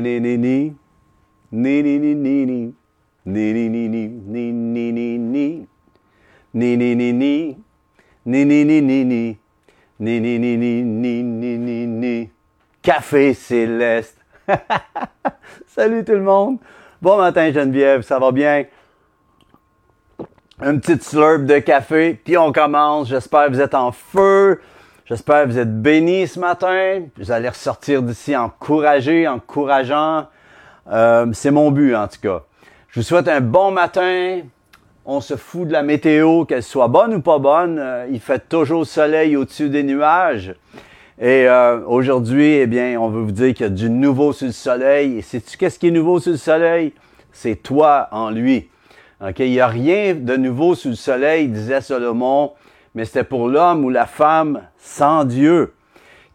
Ni ni ni ni. Ni ni ni ni ni. Ni ni ni ni ni ni ni ni. Ni ni ni ni. Ni ni ni ni ni. Ni ni ni ni ni ni ni. Café céleste. Salut tout le monde. Bon matin Geneviève, ça va bien? Un petit slurp de café, puis on commence. J'espère que vous êtes en feu. J'espère que vous êtes bénis ce matin. Vous allez ressortir d'ici encouragé, encourageant. Euh, c'est mon but en tout cas. Je vous souhaite un bon matin. On se fout de la météo, qu'elle soit bonne ou pas bonne. Euh, il fait toujours soleil au-dessus des nuages. Et euh, aujourd'hui, eh bien, on veut vous dire qu'il y a du nouveau sur le soleil. Et sais-tu qu'est-ce qui est nouveau sur le soleil? C'est toi en lui. OK? Il n'y a rien de nouveau sous le soleil, disait Salomon, mais c'était pour l'homme ou la femme sans Dieu.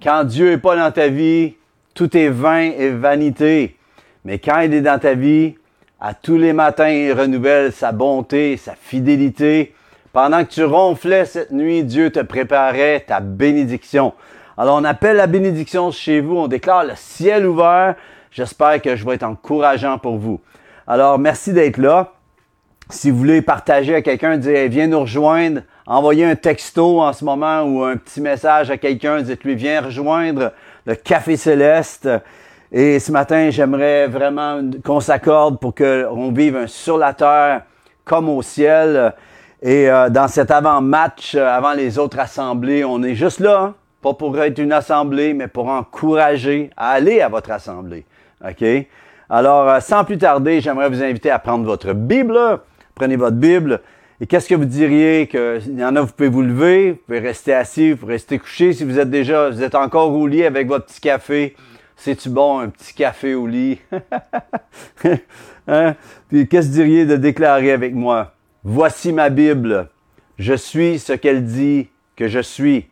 Quand Dieu n'est pas dans ta vie, tout est vain et vanité. Mais quand il est dans ta vie, à tous les matins, il renouvelle sa bonté, sa fidélité. Pendant que tu ronflais cette nuit, Dieu te préparait ta bénédiction. Alors on appelle la bénédiction chez vous, on déclare le ciel ouvert. J'espère que je vais être encourageant pour vous. Alors merci d'être là. Si vous voulez partager à quelqu'un, dire viens nous rejoindre, envoyez un texto en ce moment ou un petit message à quelqu'un, dites-lui viens rejoindre le Café Céleste. Et ce matin, j'aimerais vraiment qu'on s'accorde pour qu'on vive sur la terre comme au ciel. Et euh, dans cet avant-match, euh, avant les autres assemblées, on est juste là, hein? pas pour être une assemblée, mais pour encourager à aller à votre assemblée. OK? Alors, euh, sans plus tarder, j'aimerais vous inviter à prendre votre Bible. Prenez votre Bible. Et qu'est-ce que vous diriez que il y en a, vous pouvez vous lever, vous pouvez rester assis, vous pouvez rester couché. Si vous êtes déjà, vous êtes encore au lit avec votre petit café, c'est-tu bon, un petit café au lit? hein? Puis qu'est-ce que vous diriez de déclarer avec moi? Voici ma Bible. Je suis ce qu'elle dit que je suis.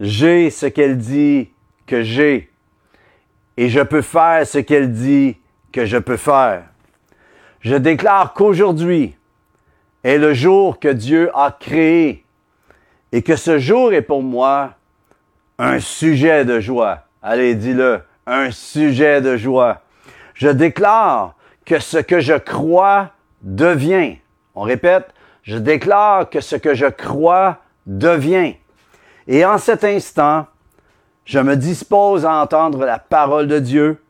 J'ai ce qu'elle dit que j'ai. Et je peux faire ce qu'elle dit que je peux faire. Je déclare qu'aujourd'hui est le jour que Dieu a créé et que ce jour est pour moi un sujet de joie. Allez, dis-le, un sujet de joie. Je déclare que ce que je crois devient. On répète, je déclare que ce que je crois devient. Et en cet instant, je me dispose à entendre la parole de Dieu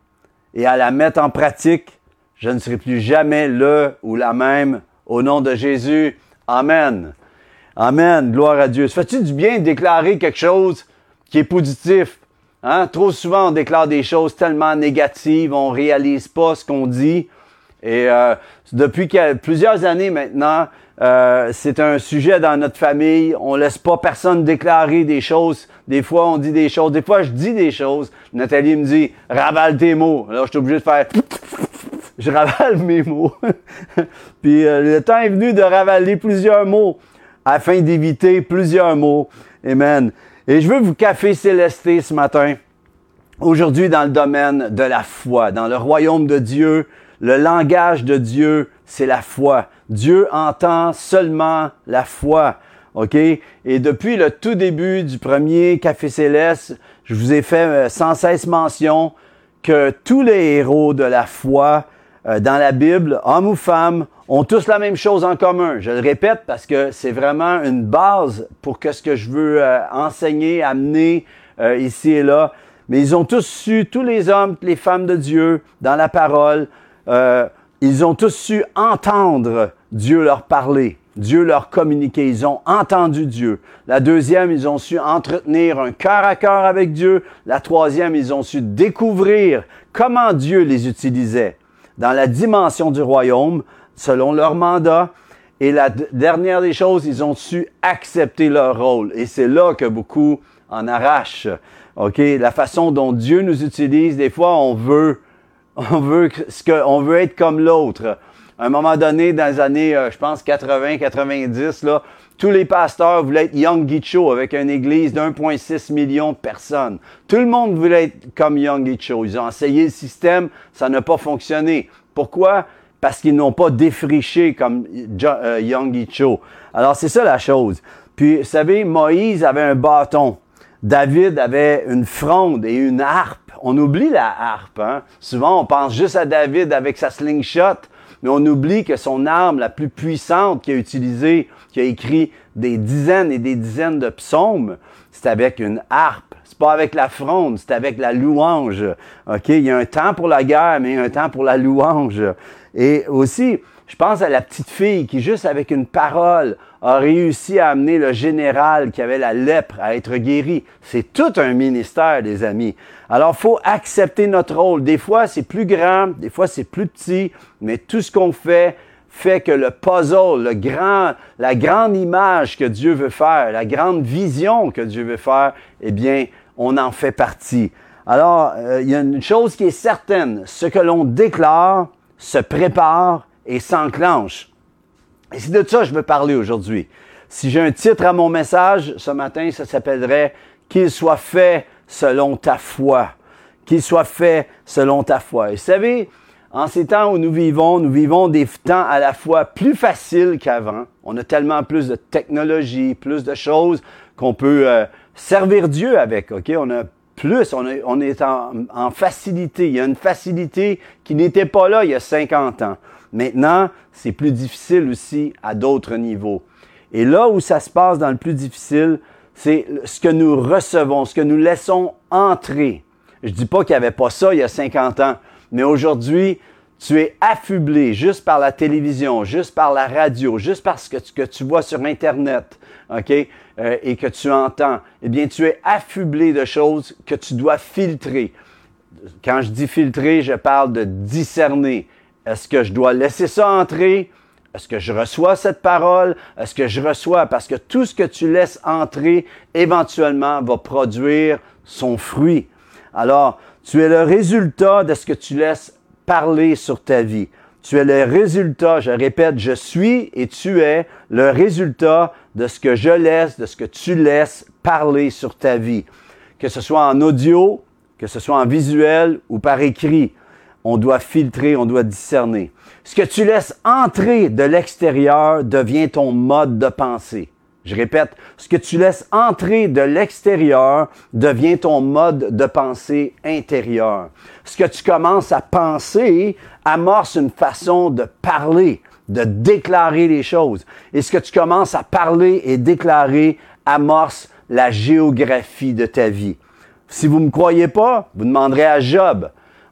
et à la mettre en pratique. Je ne serai plus jamais le ou la même. Au nom de Jésus, Amen. Amen. Gloire à Dieu. Ça fait-tu du bien de déclarer quelque chose qui est positif? Hein? Trop souvent, on déclare des choses tellement négatives, on réalise pas ce qu'on dit. Et euh, depuis plusieurs années maintenant, euh, c'est un sujet dans notre famille. On laisse pas personne déclarer des choses. Des fois, on dit des choses. Des fois, je dis des choses. Nathalie me dit, ravale tes mots. Alors, je suis obligé de faire, je ravale mes mots. Puis, euh, le temps est venu de ravaler plusieurs mots afin d'éviter plusieurs mots. Amen. Et je veux vous café célester ce matin. Aujourd'hui, dans le domaine de la foi, dans le royaume de Dieu, le langage de Dieu, c'est la foi. Dieu entend seulement la foi. OK? Et depuis le tout début du premier Café Céleste, je vous ai fait euh, sans cesse mention que tous les héros de la foi euh, dans la Bible, hommes ou femmes, ont tous la même chose en commun. Je le répète parce que c'est vraiment une base pour que ce que je veux euh, enseigner, amener ici et là. Mais ils ont tous su, tous les hommes, les femmes de Dieu, dans la parole, ils ont tous su entendre Dieu leur parler, Dieu leur communiquer. Ils ont entendu Dieu. La deuxième, ils ont su entretenir un cœur à cœur avec Dieu. La troisième, ils ont su découvrir comment Dieu les utilisait dans la dimension du royaume, selon leur mandat. Et la dernière des choses, ils ont su accepter leur rôle. Et c'est là que beaucoup en arrachent. OK? La façon dont Dieu nous utilise, des fois, on veut on veut, ce que, on veut être comme l'autre. À un moment donné, dans les années, euh, je pense, 80, 90, là, tous les pasteurs voulaient être Young Gicho avec une église d'1,6 million de personnes. Tout le monde voulait être comme Young Gicho. Ils ont essayé le système, ça n'a pas fonctionné. Pourquoi? Parce qu'ils n'ont pas défriché comme euh, Young Gicho. Alors, c'est ça la chose. Puis, vous savez, Moïse avait un bâton. David avait une fronde et une harpe. On oublie la harpe. Hein? Souvent, on pense juste à David avec sa slingshot, mais on oublie que son arme la plus puissante qu'il a utilisée, qui a écrit des dizaines et des dizaines de psaumes, c'est avec une harpe. C'est pas avec la fronde, c'est avec la louange. OK? Il y a un temps pour la guerre, mais il y a un temps pour la louange. Et aussi, je pense à la petite fille qui, juste avec une parole, a réussi à amener le général qui avait la lèpre à être guéri. C'est tout un ministère, les amis. Alors, faut accepter notre rôle. Des fois, c'est plus grand, des fois, c'est plus petit, mais tout ce qu'on fait fait que le puzzle, le grand, la grande image que Dieu veut faire, la grande vision que Dieu veut faire, eh bien, on en fait partie. Alors, euh, il y a une chose qui est certaine, ce que l'on déclare se prépare et s'enclenche. Et c'est de ça que je veux parler aujourd'hui. Si j'ai un titre à mon message ce matin, ça s'appellerait Qu'il soit fait selon ta foi. Qu'il soit fait selon ta foi. Et vous savez, en ces temps où nous vivons, nous vivons des temps à la fois plus faciles qu'avant. On a tellement plus de technologie, plus de choses qu'on peut euh, servir Dieu avec. Ok, on a plus, on, est en, facilité. Il y a une facilité qui n'était pas là il y a 50 ans. Maintenant, c'est plus difficile aussi à d'autres niveaux. Et là où ça se passe dans le plus difficile, c'est ce que nous recevons, ce que nous laissons entrer. Je dis pas qu'il n'y avait pas ça il y a 50 ans, mais aujourd'hui, tu es affublé juste par la télévision, juste par la radio, juste parce que tu, que tu vois sur Internet, OK, euh, et que tu entends. Eh bien, tu es affublé de choses que tu dois filtrer. Quand je dis filtrer, je parle de discerner. Est-ce que je dois laisser ça entrer? Est-ce que je reçois cette parole? Est-ce que je reçois? Parce que tout ce que tu laisses entrer, éventuellement, va produire son fruit. Alors, tu es le résultat de ce que tu laisses parler sur ta vie. Tu es le résultat, je répète, je suis et tu es le résultat de ce que je laisse, de ce que tu laisses parler sur ta vie. Que ce soit en audio, que ce soit en visuel ou par écrit on doit filtrer, on doit discerner. Ce que tu laisses entrer de l'extérieur devient ton mode de pensée. Je répète, ce que tu laisses entrer de l'extérieur devient ton mode de pensée intérieur. Ce que tu commences à penser amorce une façon de parler, de déclarer les choses. Et ce que tu commences à parler et déclarer amorce la géographie de ta vie. Si vous ne me croyez pas, vous demanderez à Job.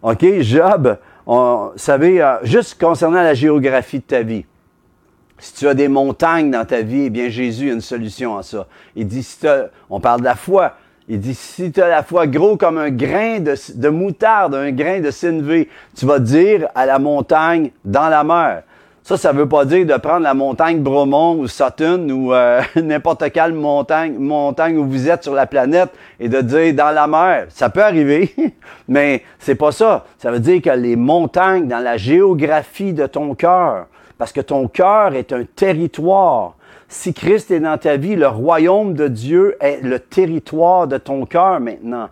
OK, Job, vous savez, euh, juste concernant la géographie de ta vie. Si tu as des montagnes dans ta vie, eh bien Jésus a une solution à ça. Il dit, si on parle de la foi, il dit, si tu as la foi gros comme un grain de, de moutarde, un grain de sinvé, tu vas dire à la montagne dans la mer. Ça, ça veut pas dire de prendre la montagne Bromont ou Sutton ou euh, n'importe quelle montagne, montagne où vous êtes sur la planète et de dire dans la mer. Ça peut arriver, mais c'est pas ça. Ça veut dire que les montagnes dans la géographie de ton cœur, parce que ton cœur est un territoire. Si Christ est dans ta vie, le royaume de Dieu est le territoire de ton cœur maintenant.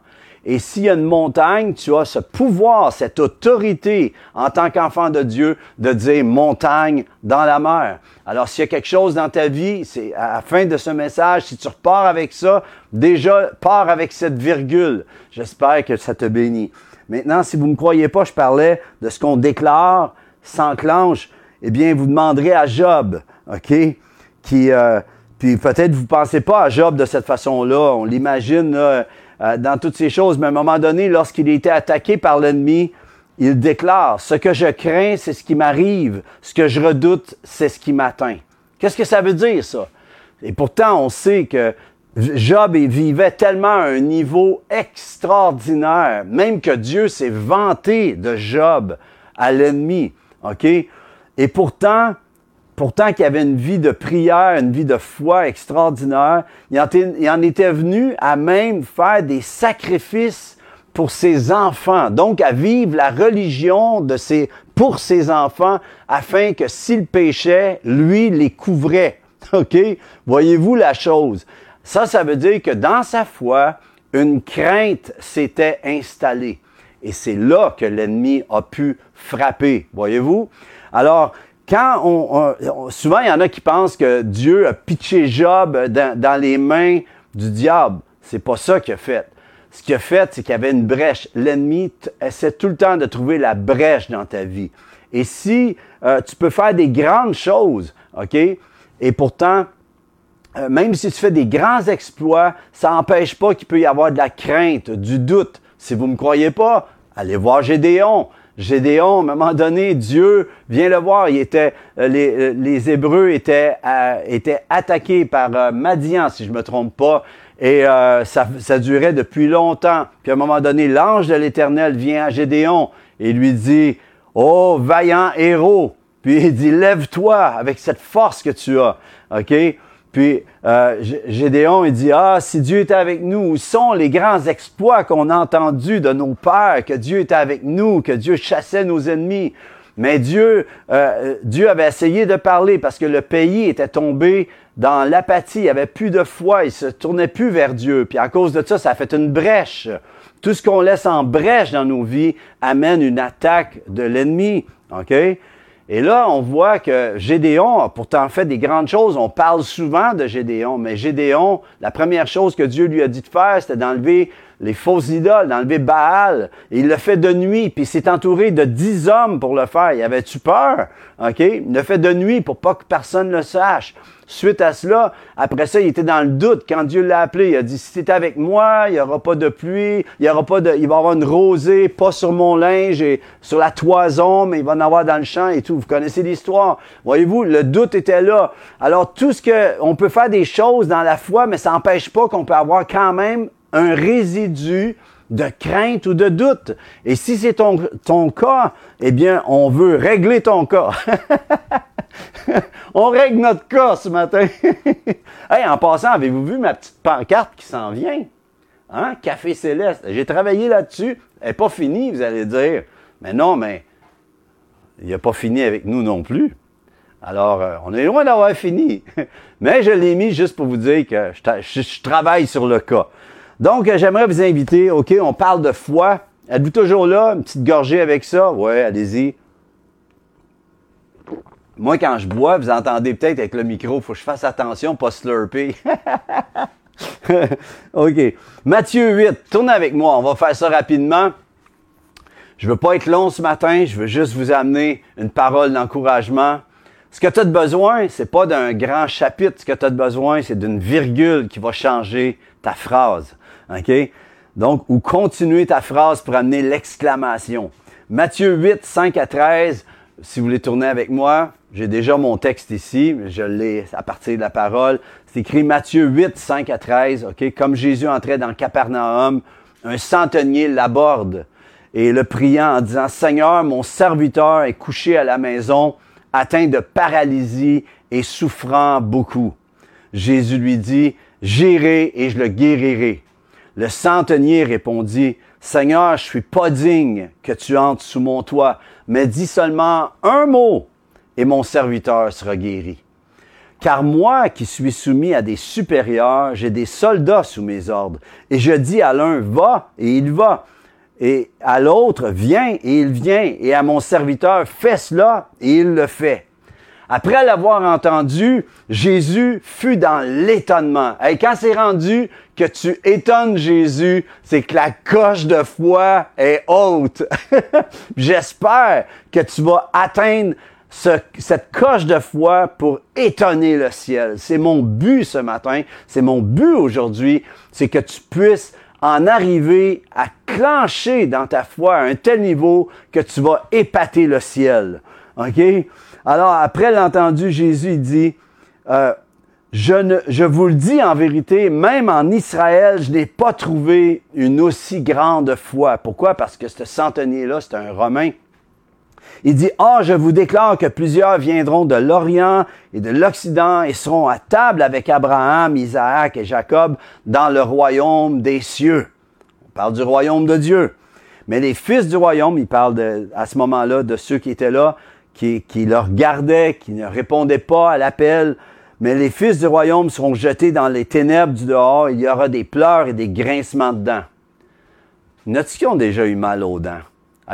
Et s'il y a une montagne, tu as ce pouvoir, cette autorité en tant qu'enfant de Dieu de dire montagne dans la mer. Alors s'il y a quelque chose dans ta vie, c'est à la fin de ce message, si tu repars avec ça, déjà pars avec cette virgule. J'espère que ça te bénit. Maintenant, si vous ne me croyez pas, je parlais de ce qu'on déclare s'enclenche. Eh bien, vous demanderez à Job, OK, qui, euh, puis peut-être vous pensez pas à Job de cette façon-là. On l'imagine, euh, dans toutes ces choses. Mais à un moment donné, lorsqu'il était attaqué par l'ennemi, il déclare, ce que je crains, c'est ce qui m'arrive. Ce que je redoute, c'est ce qui m'atteint. Qu'est-ce que ça veut dire, ça? Et pourtant, on sait que Job vivait tellement à un niveau extraordinaire, même que Dieu s'est vanté de Job à l'ennemi. Et pourtant, pourtant qu'il avait une vie de prière, une vie de foi extraordinaire, il en, était venu à même faire des sacrifices pour ses enfants, donc à vivre la religion de ses, pour ses enfants, afin que s'il péchait, lui les couvrait. OK? Voyez-vous la chose? Ça, ça veut dire que dans sa foi, une crainte s'était installée. Et c'est là que l'ennemi a pu frapper. Voyez-vous? Alors, quand on, souvent il y en a qui pensent que Dieu a pitché Job dans, les mains du diable. C'est pas ça qu'il a fait. ce qu'il a fait, c'est qu'il y avait une brèche. L'ennemi essaie tout le temps de trouver la brèche dans ta vie. Et si euh, tu peux faire des grandes choses, OK? Et pourtant, euh, même si tu fais des grands exploits, ça n'empêche pas qu'il peut y avoir de la crainte, du doute. Si vous ne me croyez pas, allez voir Gédéon. Gédéon, à un moment donné, Dieu vient le voir. Il était, euh, les, euh, les, Hébreux étaient, étaient attaqués par Madian, si je me trompe pas, et ça, ça durait depuis longtemps. Puis à un moment donné, l'ange de l'Éternel vient à Gédéon et lui dit, Oh, vaillant héros! Puis il dit, lève-toi avec cette force que tu as. Puis euh, Gédéon, il dit, ah, si Dieu était avec nous, où sont les grands exploits qu'on a entendus de nos pères, que Dieu était avec nous, que Dieu chassait nos ennemis? Mais Dieu, euh, Dieu avait essayé de parler parce que le pays était tombé dans l'apathie, il avait plus de foi, il se tournait plus vers Dieu. Puis à cause de ça, ça a fait une brèche. Tout ce qu'on laisse en brèche dans nos vies amène une attaque de l'ennemi. OK? Et là, on voit que Gédéon a pourtant fait des grandes choses. On parle souvent de Gédéon, mais Gédéon, la première chose que Dieu lui a dit de faire, c'était d'enlever les fausses idoles, d'enlever Baal. Il le fait de nuit, puis il s'est entouré de dix hommes pour le faire. Il avait-tu peur? OK? Il le fait de nuit pour pas que personne le sache. Suite à cela, après ça, il était dans le doute. Quand Dieu l'a appelé, il a dit, si tu es avec moi, il n'y aura pas de pluie, il y aura pas de, il va y avoir une rosée, pas sur mon linge et sur la toison, mais il va en avoir dans le champ et tout. Vous connaissez l'histoire. Voyez-vous, le doute était là. Alors, tout ce que, on peut faire des choses dans la foi, mais ça n'empêche pas qu'on peut avoir quand même un résidu de crainte ou de doute. Et si c'est ton, ton cas, eh bien, on veut régler ton cas. on règle notre cas ce matin. en passant, avez-vous vu ma petite pancarte qui s'en vient? Hein? Café Céleste. J'ai travaillé là-dessus. Elle n'est pas finie, vous allez dire. Mais non, mais il n'a pas fini avec nous non plus. Alors, euh, on est loin d'avoir fini. mais je l'ai mis juste pour vous dire que je travaille sur le cas. Donc, euh, j'aimerais vous inviter, OK, on parle de foi. Êtes-vous toujours là? Une petite gorgée avec ça? Ouais, allez-y. Moi, quand je bois, vous entendez peut-être avec le micro, il faut que je fasse attention, pas slurper. OK. Matthieu 8, tournez avec moi, on va faire ça rapidement. Je veux pas être long ce matin, je veux juste vous amener une parole d'encouragement. Ce que tu as besoin, c'est pas d'un grand chapitre. Ce que tu as besoin, c'est d'une virgule qui va changer ta phrase. OK? Donc, ou continuer ta phrase pour amener l'exclamation. Matthieu 8, 5 à 13, si vous voulez tourner avec moi, j'ai déjà mon texte ici, je l'ai à partir de la parole. C'est écrit Matthieu 8, 5 à 13, OK? Comme Jésus entrait dans Capernaum, un centenier l'aborde et le priant en disant, Seigneur, mon serviteur est couché à la maison, atteint de paralysie et souffrant beaucoup. Jésus lui dit, J'irai et je le guérirai. Le centenier répondit, Seigneur, je suis pas digne que tu entres sous mon toit, mais dis seulement un mot et mon serviteur sera guéri. Car moi qui suis soumis à des supérieurs, j'ai des soldats sous mes ordres, et je dis à l'un, va, et il va, et à l'autre, viens, et il vient, et à mon serviteur, fais cela, et il le fait. Après l'avoir entendu, Jésus fut dans l'étonnement. Et quand c'est rendu que tu étonnes Jésus, c'est que la coche de foi est haute. J'espère que tu vas atteindre cette coche de foi pour étonner le ciel. C'est mon but ce matin, c'est mon but aujourd'hui, c'est que tu puisses en arriver à clencher dans ta foi à un tel niveau que tu vas épater le ciel. Alors, après l'entendu, Jésus dit, euh, je, vous le dis en vérité, même en Israël, je n'ai pas trouvé une aussi grande foi. Pourquoi? Parce que ce centenier-là, c'est un Romain. Il dit, Ah, je vous déclare que plusieurs viendront de l'Orient et de l'Occident et seront à table avec Abraham, Isaac et Jacob dans le royaume des cieux. On parle du royaume de Dieu. Mais les fils du royaume, il parle à ce moment-là de ceux qui étaient là, qui, qui le qui ne répondaient pas à l'appel. Mais les fils du royaume seront jetés dans les ténèbres du dehors. Il y aura des pleurs et des grincements de dents. Note qui ont déjà eu mal aux dents?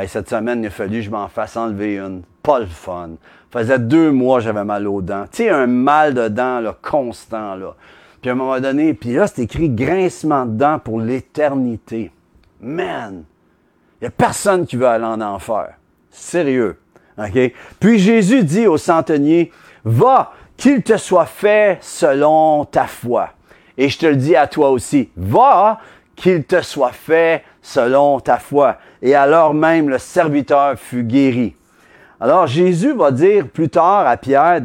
cette semaine, il a fallu que je m'en fasse enlever une. Pas le fun. Faisait deux mois j'avais mal aux dents. Tu sais, un mal de dents là, constant. Là. Puis à un moment donné, puis là, c'est écrit grincement dedans pour l'éternité. Man! Il n'y a personne qui veut aller en enfer. Sérieux. Puis Jésus dit au centenier, va, qu'il te soit fait selon ta foi. Et je te le dis à toi aussi, va, qu'il te soit fait selon ta foi. Et alors même le serviteur fut guéri. Alors Jésus va dire plus tard à Pierre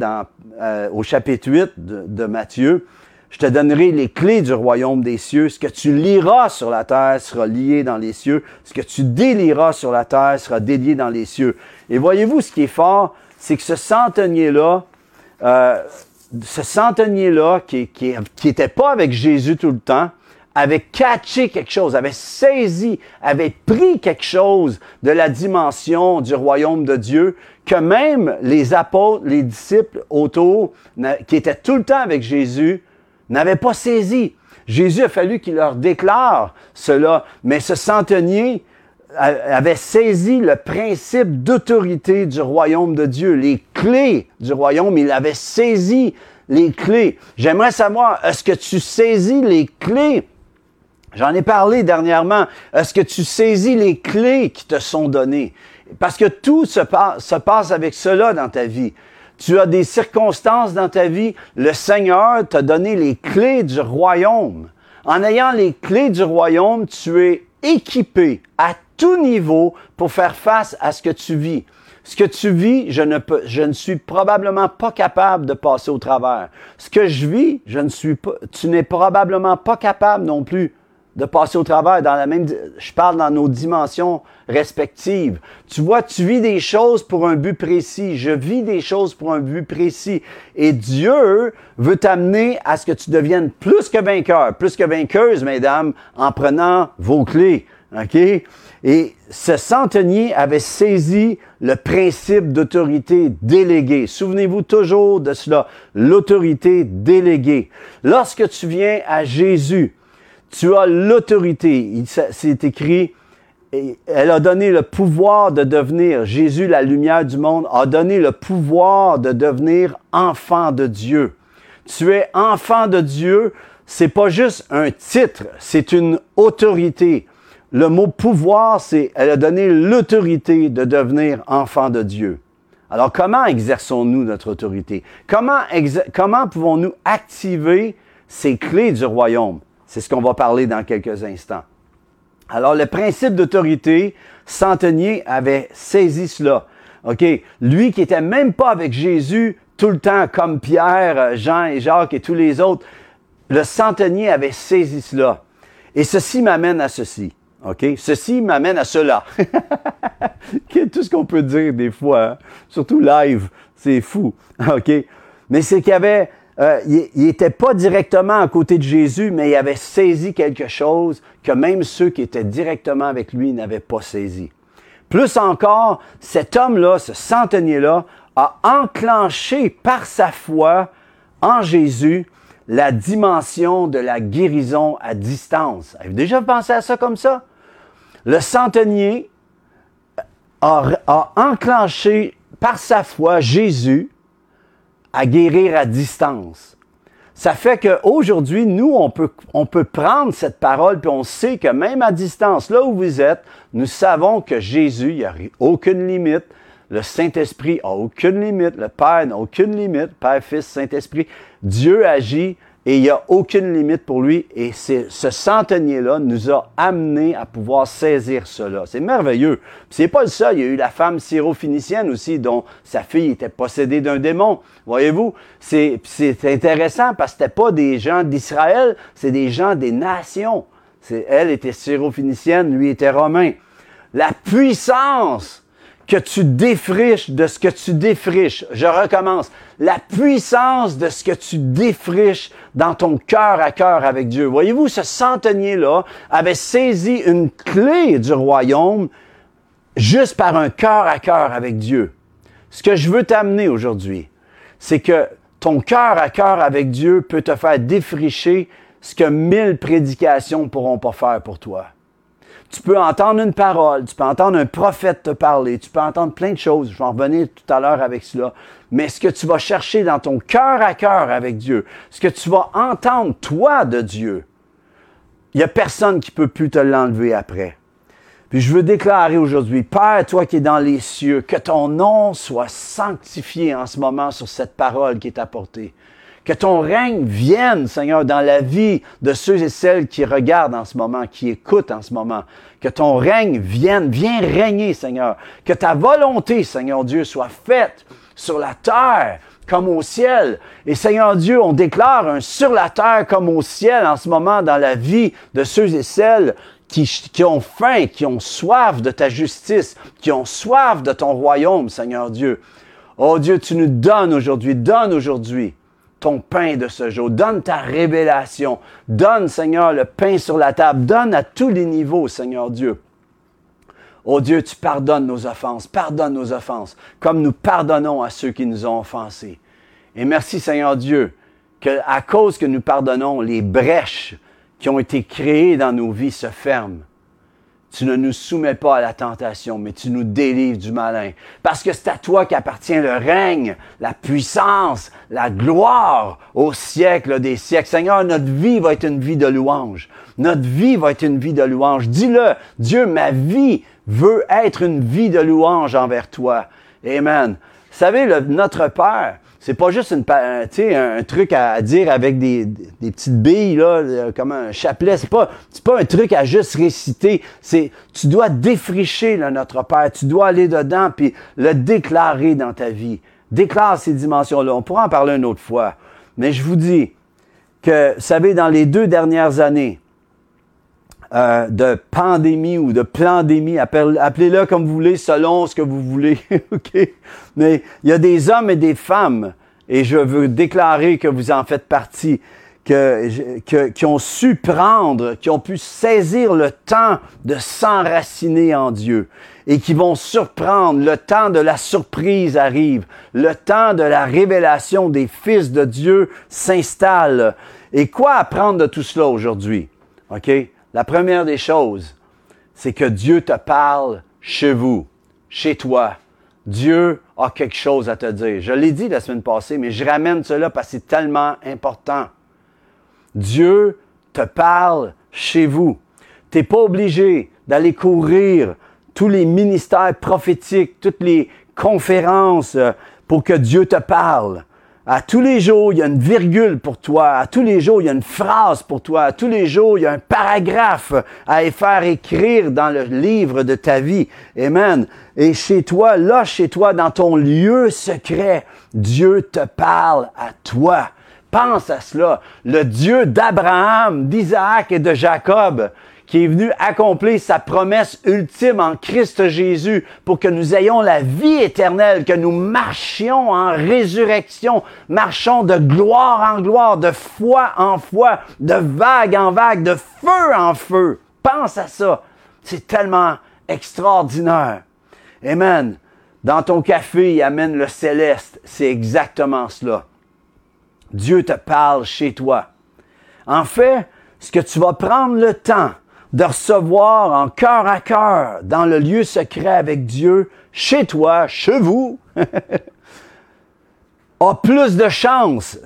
euh, au chapitre 8 de, de Matthieu, je te donnerai les clés du royaume des cieux. Ce que tu liras sur la terre sera lié dans les cieux. Ce que tu délieras sur la terre sera délié dans les cieux. Et voyez-vous, ce qui est fort, c'est que ce centenier-là, euh, ce centenier-là, qui, qui, qui était pas avec Jésus tout le temps, avait catché quelque chose, avait saisi, avait pris quelque chose de la dimension du royaume de Dieu, que même les apôtres, les disciples autour, qui étaient tout le temps avec Jésus, n'avaient pas saisi. Jésus a fallu qu'il leur déclare cela, mais ce centenier avait saisi le principe d'autorité du royaume de Dieu, les clés du royaume, il avait saisi les clés. J'aimerais savoir, est-ce que tu saisis les clés? J'en ai parlé dernièrement. Est-ce que tu saisis les clés qui te sont données? Parce que tout se passe, se passe avec cela dans ta vie tu as des circonstances dans ta vie, le Seigneur t'a donné les clés du royaume. En ayant les clés du royaume, tu es équipé à tout niveau pour faire face à ce que tu vis. Ce que tu vis, je ne, je ne suis probablement pas capable de passer au travers. Ce que je vis, je ne suis pas, tu n'es probablement pas capable non plus de passer au travers dans la même, je parle dans nos dimensions respectives. Tu vois, tu vis des choses pour un but précis. Je vis des choses pour un but précis. Et Dieu veut t'amener à ce que tu deviennes plus que vainqueur, plus que vainqueuse, mesdames, en prenant vos clés. OK? Et ce centenier avait saisi le principe d'autorité déléguée. Souvenez-vous toujours de cela, l'autorité déléguée. Lorsque tu viens à Jésus, tu as l'autorité. C'est écrit, elle a donné le pouvoir de devenir, Jésus, la lumière du monde, a donné le pouvoir de devenir enfant de Dieu. Tu es enfant de Dieu, c'est pas juste un titre, c'est une autorité. Le mot pouvoir, c'est, elle a donné l'autorité de devenir enfant de Dieu. Alors, comment exerçons-nous notre autorité? Comment, comment pouvons-nous activer ces clés du royaume? C'est ce qu'on va parler dans quelques instants. Alors, le principe d'autorité, Centenier avait saisi cela. OK? Lui qui était même pas avec Jésus tout le temps, comme Pierre, Jean et Jacques et tous les autres, le centenier avait saisi cela. Et ceci m'amène à ceci. OK? Ceci m'amène à cela. tout ce qu'on peut dire des fois, hein? surtout live, c'est fou. OK? Mais c'est qu'il y avait euh, il n'était pas directement à côté de Jésus, mais il avait saisi quelque chose que même ceux qui étaient directement avec lui n'avaient pas saisi. Plus encore, cet homme-là, ce centenier-là, a enclenché par sa foi en Jésus la dimension de la guérison à distance. Avez-vous déjà pensé à ça comme ça? Le centenier a, a enclenché par sa foi Jésus à guérir à distance. Ça fait qu'aujourd'hui, nous, on peut, prendre cette parole, puis on sait que même à distance, là où vous êtes, nous savons que Jésus, il n'y a aucune limite. Le Saint-Esprit a aucune limite. Le Père n'a aucune limite. Père, Fils, Saint-Esprit. Dieu agit et il n'y a aucune limite pour lui. Et ce centenier-là nous a amenés à pouvoir saisir cela. C'est merveilleux. C'est pas le seul. Il y a eu la femme syro-phénicienne aussi, dont sa fille était possédée d'un démon. Voyez-vous, c'est intéressant parce que c'était pas des gens d'Israël, c'est des gens des nations. Elle était syro-phénicienne, lui était romain. La puissance que tu défriches de ce que tu défriches. Je recommence. La puissance de ce que tu défriches dans ton cœur à cœur avec Dieu. Voyez-vous, ce centenier-là avait saisi une clé du royaume juste par un cœur à cœur avec Dieu. Ce que je veux t'amener aujourd'hui, c'est que ton cœur à cœur avec Dieu peut te faire défricher ce que mille prédications pourront pas faire pour toi. Tu peux entendre une parole, tu peux entendre un prophète te parler, tu peux entendre plein de choses. Je vais en revenir tout à l'heure avec cela. Mais ce que tu vas chercher dans ton cœur à cœur avec Dieu, ce que tu vas entendre toi de Dieu, il n'y a personne qui peut plus te l'enlever après. Puis je veux déclarer aujourd'hui, Père, toi qui es dans les cieux, que ton nom soit sanctifié en ce moment sur cette parole qui est apportée. Que ton règne vienne, Seigneur, dans la vie de ceux et celles qui regardent en ce moment, qui écoutent en ce moment. Que ton règne vienne, viens régner, Seigneur. Que ta volonté, Seigneur Dieu, soit faite sur la terre comme au ciel. Et Seigneur Dieu, on déclare un sur la terre comme au ciel en ce moment dans la vie de ceux et celles qui, qui, ont faim, qui ont soif de ta justice, qui ont soif de ton royaume, Seigneur Dieu. Oh Dieu, tu nous donnes aujourd'hui, donne aujourd'hui pain de ce jour. Donne ta révélation. Donne, Seigneur, le pain sur la table. Donne à tous les niveaux, Seigneur Dieu. Oh Dieu, tu pardonnes nos offenses. Pardonne nos offenses, comme nous pardonnons à ceux qui nous ont offensés. Et merci, Seigneur Dieu, que à cause que nous pardonnons, les brèches qui ont été créées dans nos vies se ferment tu ne nous soumets pas à la tentation, mais tu nous délivres du malin. Parce que c'est à toi qu'appartient le règne, la puissance, la gloire au siècle des siècles. Seigneur, notre vie va être une vie de louange. Notre vie va être une vie de louange. Dis-le, Dieu, ma vie veut être une vie de louange envers toi. Amen. Vous savez, notre Père, c'est pas juste une, un, truc à dire avec des, des, petites billes, là, comme un chapelet. C'est pas, c'est pas un truc à juste réciter. C'est, tu dois défricher notre Père. Tu dois aller dedans puis le déclarer dans ta vie. Déclare ces dimensions-là. On pourra en parler une autre fois. Mais je vous dis que, vous savez, dans les deux dernières années, euh, de pandémie ou de plandémie, appelez-le comme vous voulez, selon ce que vous voulez, ok? Mais il y a des hommes et des femmes, et je veux déclarer que vous en faites partie, que, que, qui ont su prendre, qui ont pu saisir le temps de s'enraciner en Dieu et qui vont surprendre. Le temps de la surprise arrive. Le temps de la révélation des fils de Dieu s'installe. Et quoi apprendre de tout cela aujourd'hui? OK? La première des choses, c'est que Dieu te parle chez vous, chez toi. Dieu a quelque chose à te dire. Je l'ai dit la semaine passée, mais je ramène cela parce que c'est tellement important. Dieu te parle chez vous. Tu n'es pas obligé d'aller courir tous les ministères prophétiques, toutes les conférences euh, pour que Dieu te parle. À tous les jours, il y a une virgule pour toi. À tous les jours, il y a une phrase pour toi. À tous les jours, il y a un paragraphe à faire écrire dans le livre de ta vie. Amen. Et chez toi, là, chez toi, dans ton lieu secret, Dieu te parle à toi. Pense à cela. Le Dieu d'Abraham, d'Isaac et de Jacob, qui est venu accomplir sa promesse ultime en Christ Jésus pour que nous ayons la vie éternelle, que nous marchions en résurrection, marchons de gloire en gloire, de foi en foi, de vague en vague, de feu en feu. Pense à ça. C'est tellement extraordinaire. Amen. Dans ton café, il amène le céleste. C'est exactement cela. Dieu te parle chez toi. En fait, ce que tu vas prendre le temps de recevoir en cœur à cœur, dans le lieu secret avec Dieu, chez toi, chez vous, a plus de chance,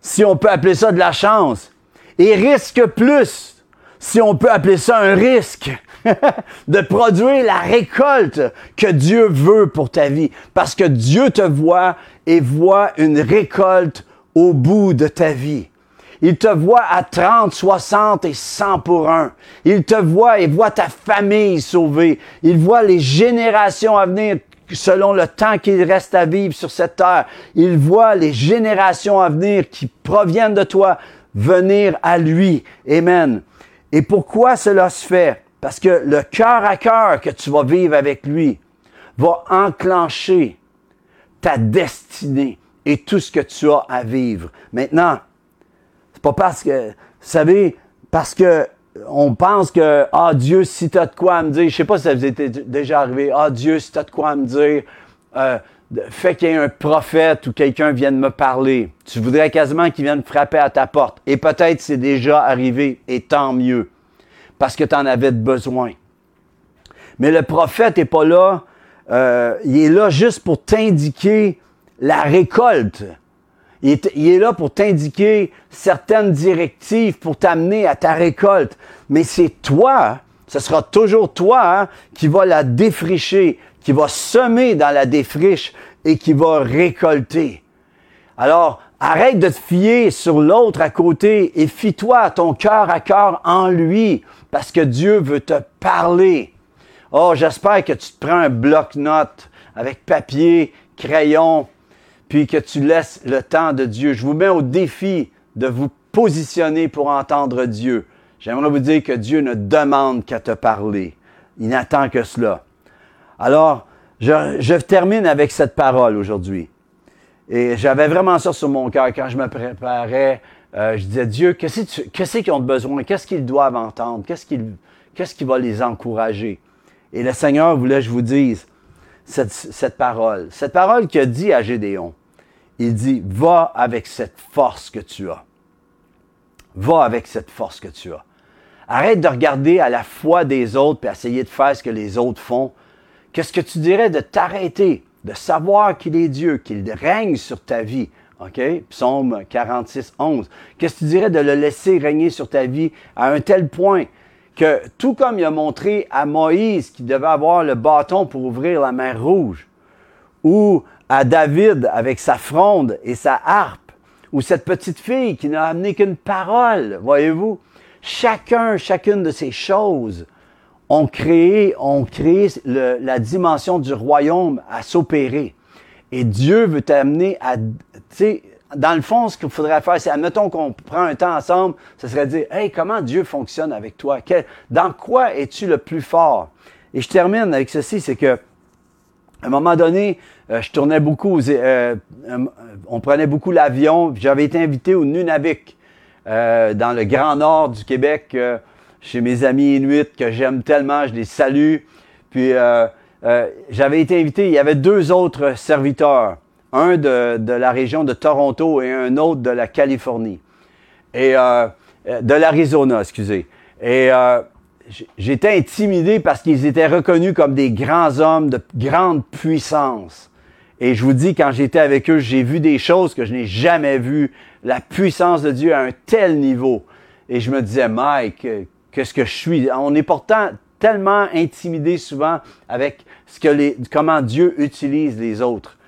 si on peut appeler ça de la chance, et risque plus, si on peut appeler ça un risque, de produire la récolte que Dieu veut pour ta vie. Parce que Dieu te voit et voit une récolte au bout de ta vie. Il te voit à 30, 60 et 100 pour un. Il te voit et voit ta famille sauvée. Il voit les générations à venir selon le temps qu'il reste à vivre sur cette terre. Il voit les générations à venir qui proviennent de toi venir à lui. Amen. Et pourquoi cela se fait? Parce que le cœur à cœur que tu vas vivre avec lui va enclencher ta destinée et tout ce que tu as à vivre. Maintenant, pas parce que, vous savez, parce que on pense que, ah Dieu, si tu as de quoi à me dire, je sais pas si ça vous était déjà arrivé, ah Dieu, si tu as de quoi à me dire, euh, fais qu'il y ait un prophète ou quelqu'un vienne me parler. Tu voudrais quasiment qu'il vienne frapper à ta porte. Et peut-être c'est déjà arrivé, et tant mieux, parce que tu en avais besoin. Mais le prophète n'est pas là, euh, il est là juste pour t'indiquer la récolte. Il est, là pour t'indiquer certaines directives, pour t'amener à ta récolte. Mais c'est toi, ce sera toujours toi hein, qui va la défricher, qui va semer dans la défriche et qui va récolter. Alors, arrête de te fier sur l'autre à côté et fie-toi ton cœur à cœur en lui parce que Dieu veut te parler. Oh, j'espère que tu te prends un bloc-notes avec papier, crayon, puis que tu laisses le temps de Dieu. Je vous mets au défi de vous positionner pour entendre Dieu. J'aimerais vous dire que Dieu ne demande qu'à te parler. Il n'attend que cela. Alors, je, termine avec cette parole aujourd'hui. Et j'avais vraiment ça sur mon cœur quand je me préparais. Euh, je disais, Dieu, qu'est-ce qu'ils ont besoin? Qu'est-ce qu'ils doivent entendre? Qu'est-ce qui va les encourager? Et le Seigneur voulait que je vous dise cette, cette parole. Cette parole qu'il a dit à Gédéon. Il dit, va avec cette force que tu as. Va avec cette force que tu as. Arrête de regarder à la foi des autres et essayer de faire ce que les autres font. Qu'est-ce que tu dirais de t'arrêter, de savoir qu'il est Dieu, qu'il règne sur ta vie? Psaume 46, 11. Qu'est-ce que tu dirais de le laisser régner sur ta vie à un tel point que tout comme il a montré à Moïse qui devait avoir le bâton pour ouvrir la mer rouge, ou à David avec sa fronde et sa harpe, ou cette petite fille qui n'a amené qu'une parole, voyez-vous, chacun, chacune de ces choses ont créé, ont créé la dimension du royaume à s'opérer. Et Dieu veut t'amener à, tu sais, dans le fond, ce qu'il faudrait faire, c'est, admettons qu'on prend un temps ensemble, ce serait dire, hey, comment Dieu fonctionne avec toi? dans quoi es-tu le plus fort? Et je termine avec ceci, c'est que, à un moment donné, euh, je tournais beaucoup, euh, euh, on prenait beaucoup l'avion, j'avais été invité au Nunavik, dans le Grand Nord du Québec, chez mes amis inuits que j'aime tellement, je les salue. Puis, j'avais été invité, il y avait deux autres serviteurs un de, la région de Toronto et un autre de la Californie. Et euh, de l'Arizona, excusez. Et euh, j'étais intimidé parce qu'ils étaient reconnus comme des grands hommes de grande puissance. Et je vous dis, quand j'étais avec eux, j'ai vu des choses que je n'ai jamais vues. La puissance de Dieu à un tel niveau. Et je me disais, Mike, qu'est-ce que je suis? On est pourtant tellement intimidé souvent avec ce que les, comment Dieu utilise les autres.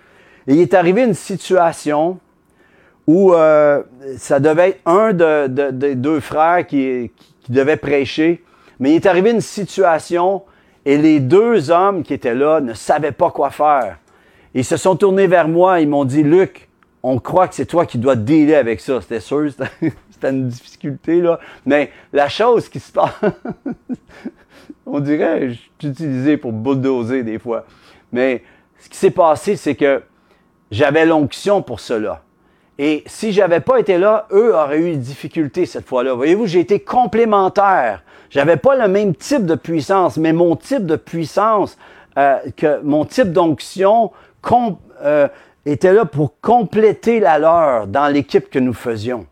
Et il est arrivé une situation où euh, ça devait être un des deux frères qui, qui, devait prêcher, mais il est arrivé une situation et les deux hommes qui étaient là ne savaient pas quoi faire. Ils se sont tournés vers moi, ils m'ont dit, Luc, on croit que c'est toi qui dois dealer avec ça. C'était sûr, c'était une difficulté, là. Mais la chose qui se passe, on dirait, je utilisé pour bulldozer des fois. Mais ce qui s'est passé, c'est que j'avais l'onction pour cela. Et si j'avais pas été là, eux auraient eu une difficulté cette fois-là. Voyez-vous, j'ai été complémentaire. J'avais pas le même type de puissance, mais mon type de puissance, euh, que mon type d'onction euh, était là pour compléter la leur dans l'équipe que nous faisions.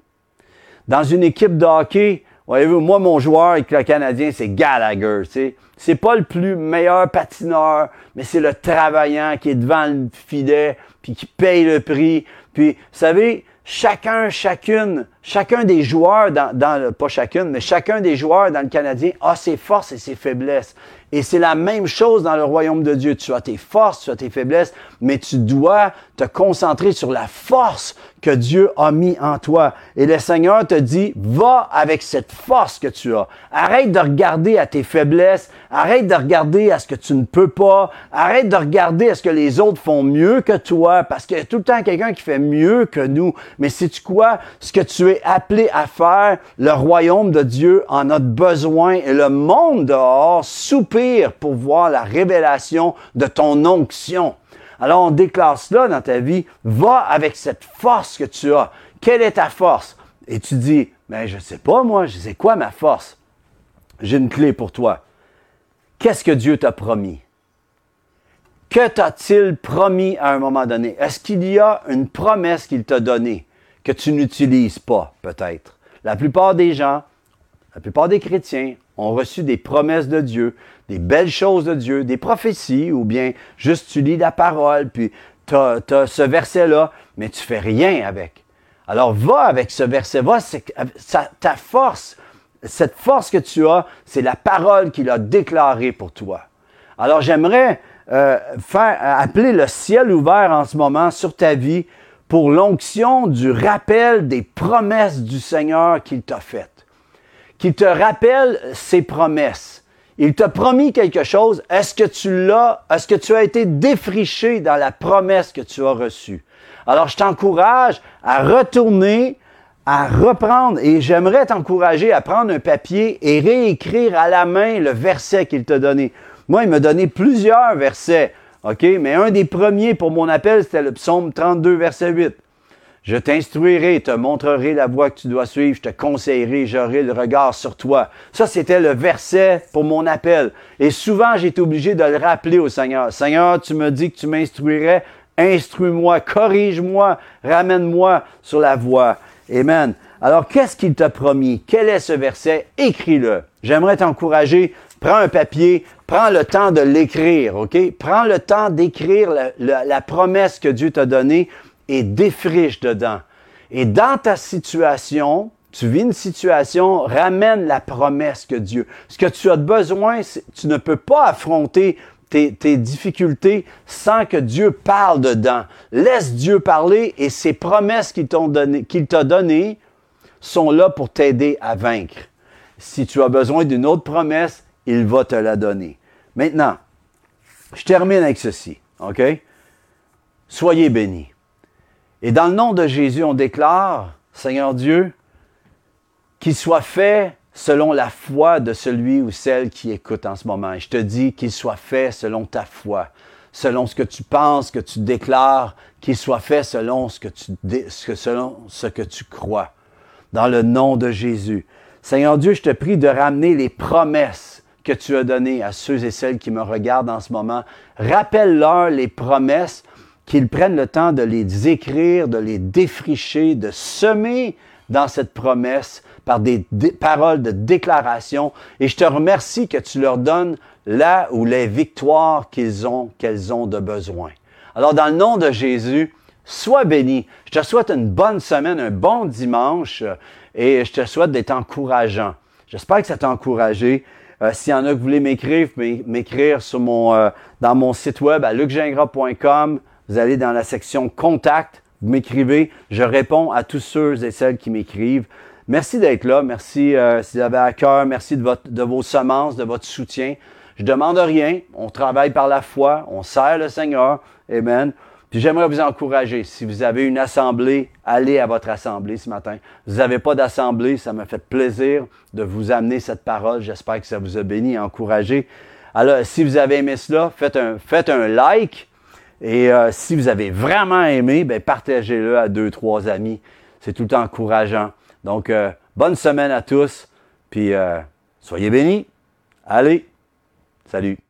Dans une équipe de hockey, voyez-vous, moi, mon joueur avec le Canadien, c'est Gallagher. Tu sais. C'est pas le plus meilleur patineur, mais c'est le travaillant qui est devant le filet, puis qui paye le prix. Puis, vous savez, chacun, chacune, chacun des joueurs dans, dans pas chacune, mais chacun des joueurs dans le Canadien a ses forces et ses faiblesses. Et c'est la même chose dans le royaume de Dieu. Tu as tes forces, tu as tes faiblesses, mais tu dois te concentrer sur la force que Dieu a mis en toi. Et le Seigneur te dit, va avec cette force que tu as. Arrête de regarder à tes faiblesses, arrête de regarder à ce que tu ne peux pas, arrête de regarder à ce que les autres font mieux que toi, parce qu'il y a tout le temps quelqu'un qui fait mieux que nous. Mais c'est quoi? Ce que tu es appelé à faire, le royaume de Dieu en a besoin et le monde dehors soupire pour voir la révélation de ton onction. Alors on déclare cela dans ta vie. Va avec cette force que tu as. Quelle est ta force? Et tu dis, mais je ne sais pas moi, je sais quoi ma force? J'ai une clé pour toi. Qu'est-ce que Dieu t'a promis? Que t'a-t-il promis à un moment donné? Est-ce qu'il y a une promesse qu'il t'a donnée que tu n'utilises pas, peut-être? La plupart des gens, la plupart des chrétiens ont reçu des promesses de Dieu, des belles choses de Dieu, des prophéties, ou bien juste tu lis la parole, puis tu as, ce verset-là, mais tu fais rien avec. Alors va avec ce verset, va, c'est ta force, cette force que tu as, c'est la parole qu'il a déclarée pour toi. Alors j'aimerais euh, faire appeler le ciel ouvert en ce moment sur ta vie pour l'onction du rappel des promesses du Seigneur qu'il t'a faites. Qu'il te rappelle ses promesses. Il t'a promis quelque chose. Est-ce que tu l'as? Est-ce que tu as été défriché dans la promesse que tu as reçue? Alors, je t'encourage à retourner, à reprendre, et j'aimerais t'encourager à prendre un papier et réécrire à la main le verset qu'il t'a donné. Moi, il m'a donné plusieurs versets. OK? Mais un des premiers pour mon appel, c'était le psaume 32, verset 8. Je t'instruirai, te montrerai la voie que tu dois suivre, je te conseillerai, j'aurai le regard sur toi. Ça, c'était le verset pour mon appel. Et souvent, été obligé de le rappeler au Seigneur. Seigneur, tu me dis que tu m'instruirais, instruis-moi, corrige-moi, ramène-moi sur la voie. Amen. Alors, qu'est-ce qu'il t'a promis? Quel est ce verset? Écris-le. J'aimerais t'encourager Prends un papier, prends le temps de l'écrire, OK? Prends le temps d'écrire la, promesse que Dieu t'a donnée et défriche dedans. Et dans ta situation, tu vis une situation, ramène la promesse que Dieu. Ce que tu as besoin, tu ne peux pas affronter tes, difficultés sans que Dieu parle dedans. Laisse Dieu parler et ces promesses qu'il t'a données sont là pour t'aider à vaincre. Si tu as besoin d'une autre promesse, il va te la donner. Maintenant, je termine avec ceci, OK? Soyez bénis. Et dans le nom de Jésus, on déclare, Seigneur Dieu, qu'il soit fait selon la foi de celui ou celle qui écoute en ce moment. Et je te dis qu'il soit fait selon ta foi, selon ce que tu penses, que tu déclares, qu'il soit fait selon ce que tu, crois. Dans le nom de Jésus. Seigneur Dieu, je te prie de ramener les promesses que tu as donné à ceux et celles qui me regardent en ce moment. Rappelle-leur les promesses, qu'ils prennent le temps de les écrire, de les défricher, de semer dans cette promesse par des, paroles de déclaration. Et je te remercie que tu leur donnes là où les victoires qu'ils ont, qu'elles ont de besoin. Alors, dans le nom de Jésus, sois béni. Je te souhaite une bonne semaine, un bon dimanche et je te souhaite d'être encourageant. J'espère que ça t'a encouragé. Euh, s'il y en a que vous voulez m'écrire, m'écrire sur mon, euh, dans mon site web à lucgingras.com. Vous allez dans la section Contact, vous m'écrivez. Je réponds à tous ceux et celles qui m'écrivent. Merci d'être là. Merci euh, si vous avez à cœur. Merci de, vos semences, de votre soutien. Je demande rien. On travaille par la foi. On sert le Seigneur. Amen j'aimerais vous encourager, si vous avez une assemblée, allez à votre assemblée ce matin. Vous n'avez pas d'assemblée, ça me fait plaisir de vous amener cette parole. J'espère que ça vous a béni et encouragé. Alors, si vous avez aimé cela, faites un, faites un like. Et euh, si vous avez vraiment aimé, ben, partagez-le à deux, trois amis. C'est tout le temps encourageant. Donc, euh, bonne semaine à tous. Puis, euh, soyez bénis. Allez, salut.